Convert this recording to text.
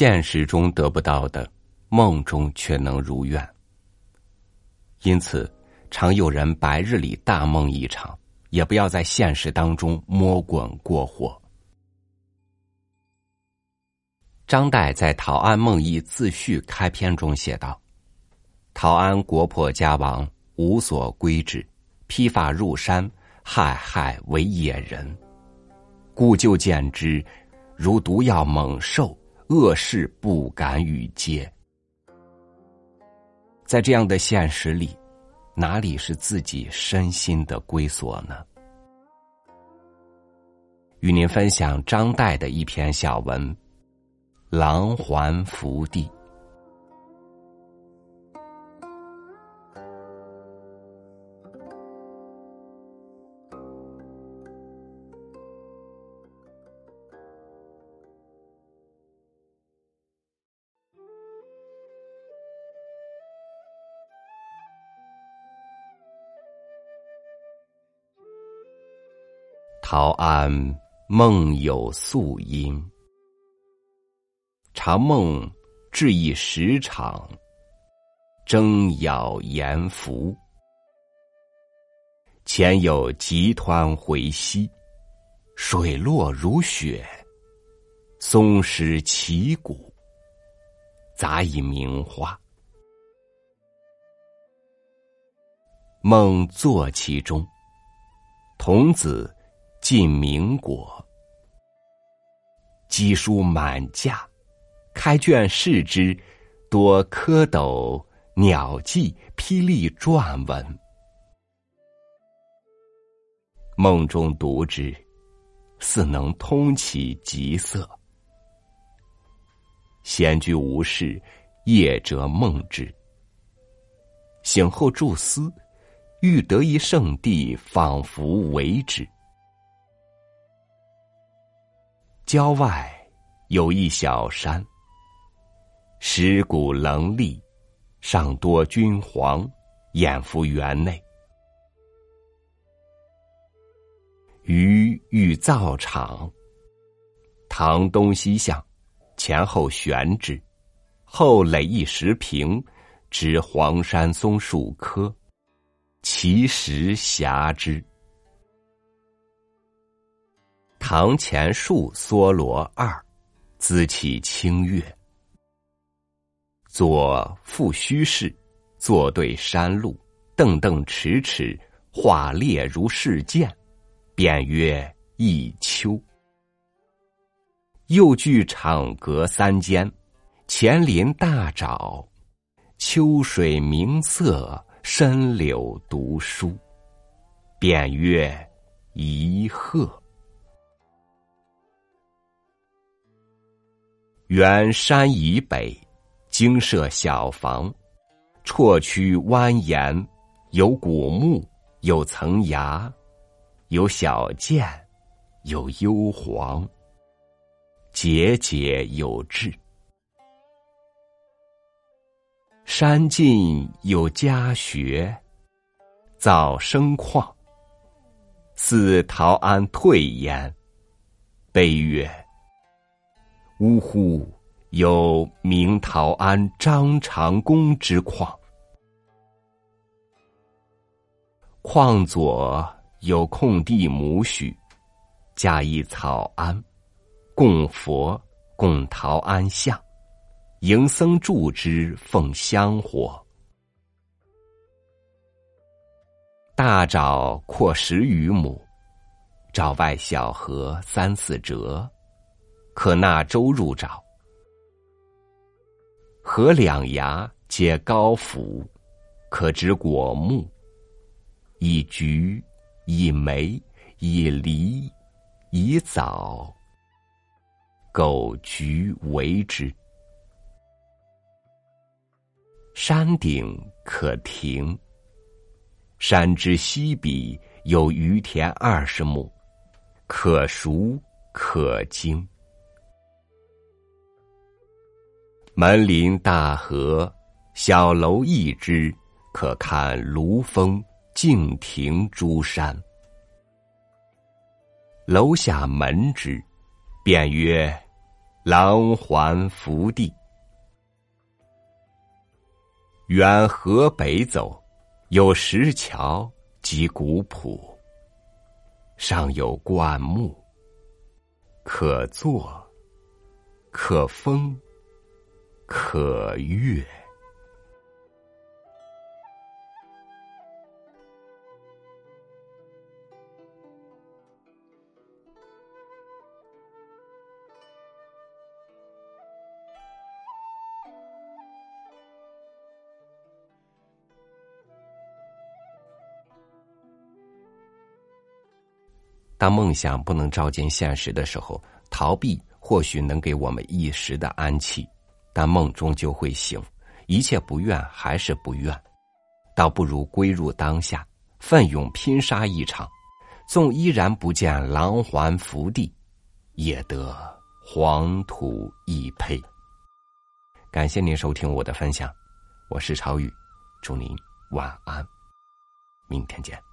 现实中得不到的，梦中却能如愿。因此，常有人白日里大梦一场，也不要在现实当中摸滚过火。张岱在《陶庵梦忆自序》开篇中写道：“陶庵国破家亡，无所归止，披发入山，害害为野人。故旧见之，如毒药猛兽，恶事不敢与接。”在这样的现实里，哪里是自己身心的归所呢？与您分享张岱的一篇小文《狼环福地》。陶庵梦有素音，长梦至一时场，争咬严浮。前有急湍回溪，水落如雪，松石奇古，杂以名花。梦坐其中，童子。尽明果，鸡书满架，开卷视之，多蝌蚪、鸟迹、霹雳篆文。梦中读之，似能通其极色。闲居无事，夜辄梦之。醒后注思，欲得一圣地，仿佛为之。郊外有一小山，石谷棱立，上多君黄，掩伏园内。余欲造场，堂东西向，前后悬之，后垒一石坪，植黄山松树棵，其实狭之。堂前树梭罗二，姿气清越。左复虚室，坐对山路，凳凳迟迟，画列如试剑，便曰一丘。右距场阁三间，前临大沼，秋水明色，深柳读书，便曰一鹤。原山以北，精设小房，绰曲蜿蜒，有古木，有层崖，有小涧，有幽篁，节节有致。山近有家学，早生旷，似陶庵退焉。悲曰。呜呼！有明陶庵张长公之矿，矿左有空地亩许，加一草庵，供佛，供陶庵像，迎僧住之，奉香火。大沼阔十余亩，沼外小河三四折。可纳舟入沼，河两崖皆高阜，可植果木，以橘、以梅、以梨、以枣、狗橘为之。山顶可停。山之西壁有余田二十亩，可熟可经。门临大河，小楼一枝，可看庐峰、敬亭诸山。楼下门之，便曰：“狼还福地。远河北走，有石桥及古朴，上有灌木，可坐，可风，可悦。当梦想不能照进现实的时候，逃避或许能给我们一时的安气，但梦终究会醒，一切不愿还是不愿，倒不如归入当下，奋勇拼杀一场，纵依然不见狼还福地，也得黄土一坯。感谢您收听我的分享，我是朝宇，祝您晚安，明天见。